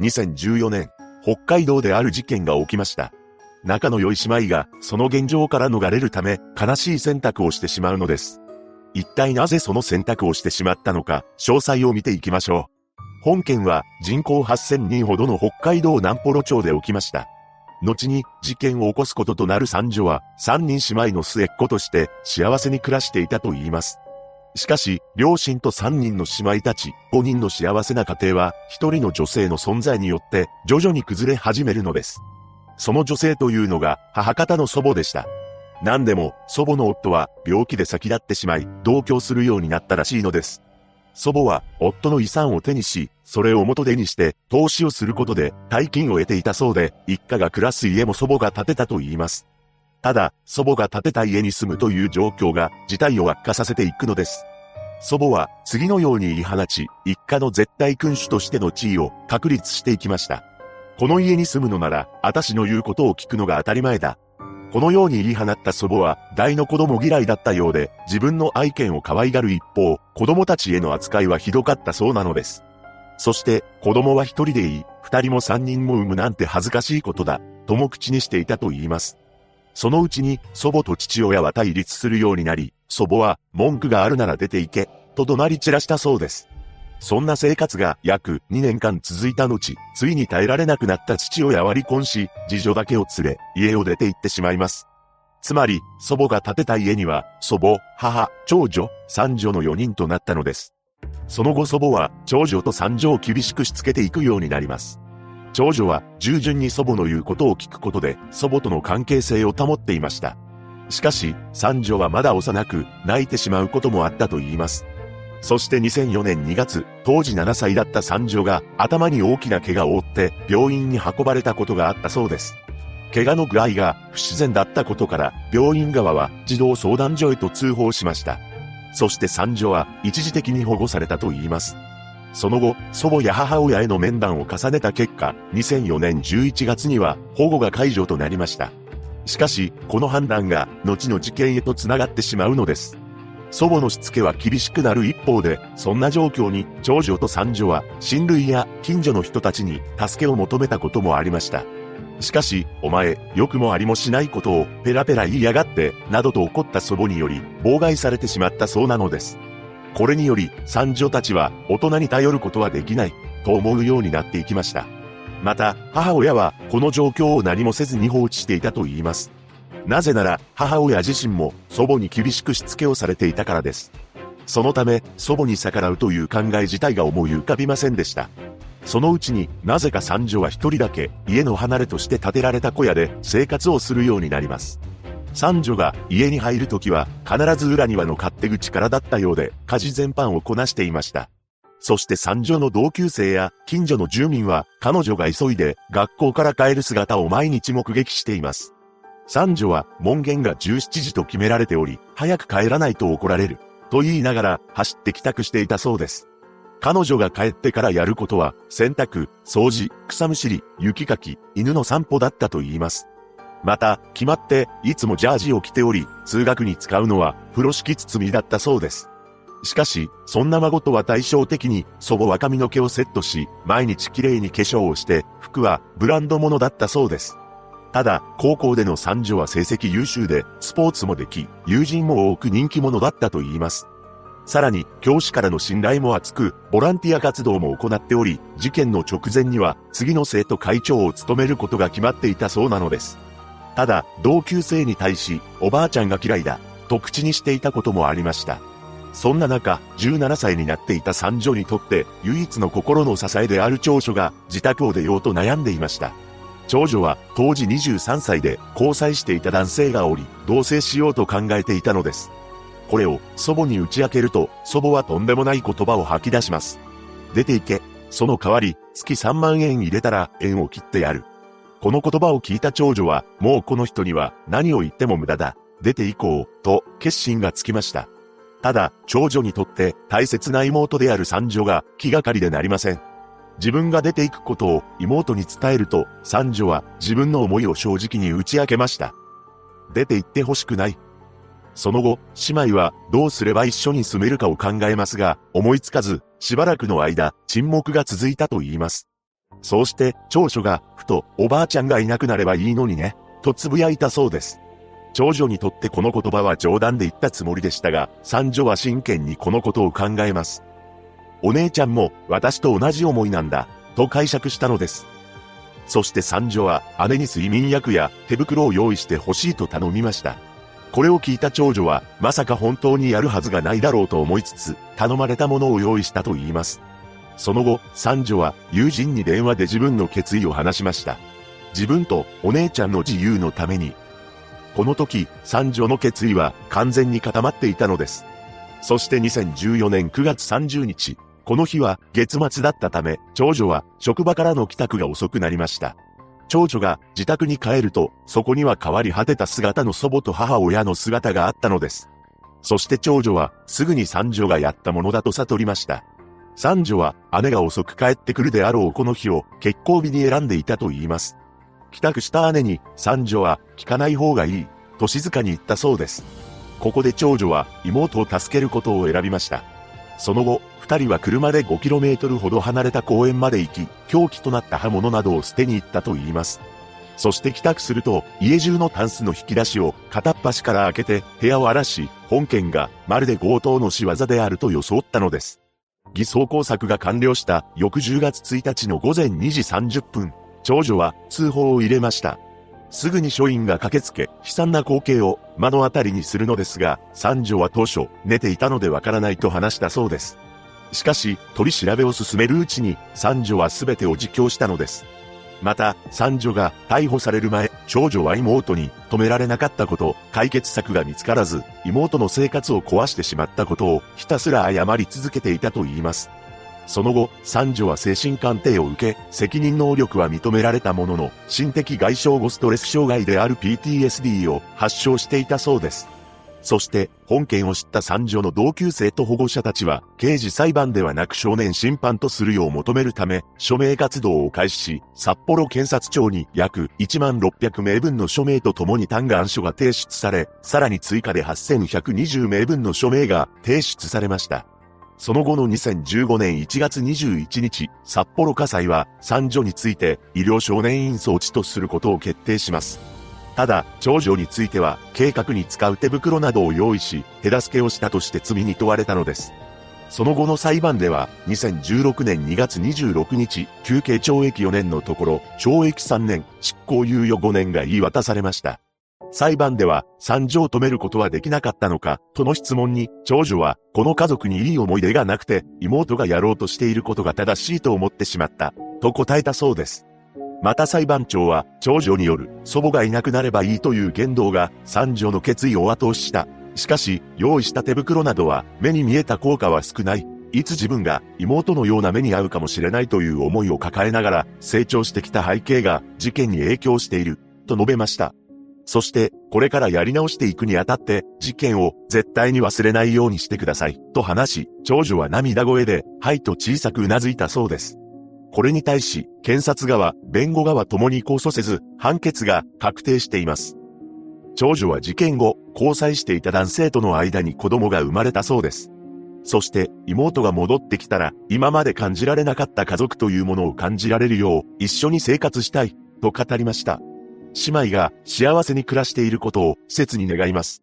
2014年、北海道である事件が起きました。仲の良い姉妹がその現状から逃れるため悲しい選択をしてしまうのです。一体なぜその選択をしてしまったのか、詳細を見ていきましょう。本件は人口8000人ほどの北海道南幌町で起きました。後に事件を起こすこととなる三女は3人姉妹の末っ子として幸せに暮らしていたと言います。しかし、両親と3人の姉妹たち、5人の幸せな家庭は、1人の女性の存在によって徐々に崩れ始めるのです。その女性というのが母方の祖母でした。何でも祖母の夫は病気で先立ってしまい同居するようになったらしいのです。祖母は夫の遺産を手にし、それを元手にして投資をすることで大金を得ていたそうで、一家が暮らす家も祖母が建てたと言います。ただ、祖母が建てた家に住むという状況が事態を悪化させていくのです。祖母は次のように言い放ち、一家の絶対君主としての地位を確立していきました。この家に住むのなら、私の言うことを聞くのが当たり前だ。このように言い放った祖母は、大の子供嫌いだったようで、自分の愛犬を可愛がる一方、子供たちへの扱いはひどかったそうなのです。そして、子供は一人でいい、二人も三人も産むなんて恥ずかしいことだ、とも口にしていたと言います。そのうちに、祖母と父親は対立するようになり、祖母は、文句があるなら出て行け、と怒鳴り散らしたそうです。そんな生活が約2年間続いた後、ついに耐えられなくなった父親は離婚し、次女だけを連れ、家を出て行ってしまいます。つまり、祖母が建てた家には、祖母、母、長女、三女の4人となったのです。その後祖母は、長女と三女を厳しくしつけていくようになります。長女は、従順に祖母の言うことを聞くことで、祖母との関係性を保っていました。しかし、三女はまだ幼く、泣いてしまうこともあったと言います。そして2004年2月、当時7歳だった三女が頭に大きな怪我を負って病院に運ばれたことがあったそうです。怪我の具合が不自然だったことから病院側は児童相談所へと通報しました。そして三女は一時的に保護されたと言います。その後、祖母や母親への面談を重ねた結果、2004年11月には保護が解除となりました。しかし、この判断が後の事件へと繋がってしまうのです。祖母のしつけは厳しくなる一方で、そんな状況に長女と三女は親類や近所の人たちに助けを求めたこともありました。しかし、お前、良くもありもしないことをペラペラ言いやがって、などと怒った祖母により、妨害されてしまったそうなのです。これにより、三女たちは大人に頼ることはできない、と思うようになっていきました。また、母親は、この状況を何もせずに放置していたと言います。なぜなら、母親自身も祖母に厳しくしつけをされていたからです。そのため、祖母に逆らうという考え自体が思い浮かびませんでした。そのうちになぜか三女は一人だけ家の離れとして建てられた小屋で生活をするようになります。三女が家に入るときは必ず裏庭の勝手口からだったようで家事全般をこなしていました。そして三女の同級生や近所の住民は彼女が急いで学校から帰る姿を毎日目撃しています。三女は門限が17時と決められており、早く帰らないと怒られる。と言いながら走って帰宅していたそうです。彼女が帰ってからやることは、洗濯、掃除、草むしり、雪かき、犬の散歩だったと言います。また、決まって、いつもジャージを着ており、通学に使うのは、風呂敷包みだったそうです。しかし、そんな孫とは対照的に、祖母は髪の毛をセットし、毎日綺麗に化粧をして、服はブランド物だったそうです。ただ、高校での三女は成績優秀で、スポーツもでき、友人も多く人気者だったと言います。さらに、教師からの信頼も厚く、ボランティア活動も行っており、事件の直前には、次の生徒会長を務めることが決まっていたそうなのです。ただ、同級生に対し、おばあちゃんが嫌いだ、と口にしていたこともありました。そんな中、17歳になっていた三女にとって、唯一の心の支えである長所が、自宅を出ようと悩んでいました。長女は当時23歳で交際していた男性がおり、同棲しようと考えていたのです。これを祖母に打ち明けると、祖母はとんでもない言葉を吐き出します。出て行け。その代わり、月3万円入れたら縁を切ってやる。この言葉を聞いた長女は、もうこの人には何を言っても無駄だ。出て行こう、と決心がつきました。ただ、長女にとって大切な妹である三女が気がかりでなりません。自分が出ていくことを妹に伝えると、三女は自分の思いを正直に打ち明けました。出て行ってほしくない。その後、姉妹はどうすれば一緒に住めるかを考えますが、思いつかず、しばらくの間、沈黙が続いたと言います。そうして長女が、ふと、おばあちゃんがいなくなればいいのにね、と呟いたそうです。長女にとってこの言葉は冗談で言ったつもりでしたが、三女は真剣にこのことを考えます。お姉ちゃんも私と同じ思いなんだ、と解釈したのです。そして三女は姉に睡眠薬や手袋を用意して欲しいと頼みました。これを聞いた長女は、まさか本当にやるはずがないだろうと思いつつ、頼まれたものを用意したと言います。その後、三女は友人に電話で自分の決意を話しました。自分とお姉ちゃんの自由のために。この時、三女の決意は完全に固まっていたのです。そして2014年9月30日、この日は月末だったため、長女は職場からの帰宅が遅くなりました。長女が自宅に帰ると、そこには変わり果てた姿の祖母と母親の姿があったのです。そして長女はすぐに三女がやったものだと悟りました。三女は姉が遅く帰ってくるであろうこの日を結婚日に選んでいたと言います。帰宅した姉に三女は聞かない方がいいと静かに言ったそうです。ここで長女は妹を助けることを選びました。その後、二人は車で 5km ほど離れた公園まで行き、凶器となった刃物などを捨てに行ったと言います。そして帰宅すると、家中のタンスの引き出しを片っ端から開けて部屋を荒らし、本件がまるで強盗の仕業であると装ったのです。偽装工作が完了した翌10月1日の午前2時30分、長女は通報を入れました。すぐに署員が駆けつけ、悲惨な光景を目の当たりにするのですが、三女は当初、寝ていたのでわからないと話したそうです。しかし、取り調べを進めるうちに、三女は全てを自供したのです。また、三女が逮捕される前、長女は妹に止められなかったこと、解決策が見つからず、妹の生活を壊してしまったことをひたすら謝り続けていたと言います。その後、三女は精神鑑定を受け、責任能力は認められたものの、心的外傷後ストレス障害である PTSD を発症していたそうです。そして、本件を知った三女の同級生と保護者たちは、刑事裁判ではなく少年審判とするよう求めるため、署名活動を開始し、札幌検察庁に約1万600名分の署名とともに嘆願書が提出され、さらに追加で8120名分の署名が提出されました。その後の2015年1月21日、札幌火災は三女について医療少年院装置とすることを決定します。ただ、長女については、計画に使う手袋などを用意し、手助けをしたとして罪に問われたのです。その後の裁判では、2016年2月26日、休刑懲役4年のところ、懲役3年、執行猶予5年が言い渡されました。裁判では、惨状を止めることはできなかったのか、との質問に、長女は、この家族にいい思い出がなくて、妹がやろうとしていることが正しいと思ってしまった、と答えたそうです。また裁判長は、長女による祖母がいなくなればいいという言動が三女の決意を後押しした。しかし、用意した手袋などは目に見えた効果は少ない。いつ自分が妹のような目に遭うかもしれないという思いを抱えながら成長してきた背景が事件に影響している、と述べました。そして、これからやり直していくにあたって、事件を絶対に忘れないようにしてください、と話し、長女は涙声で、はいと小さく頷いたそうです。これに対し、検察側、弁護側ともに控訴せず、判決が確定しています。長女は事件後、交際していた男性との間に子供が生まれたそうです。そして妹が戻ってきたら今まで感じられなかった家族というものを感じられるよう一緒に生活したいと語りました。姉妹が幸せに暮らしていることを切に願います。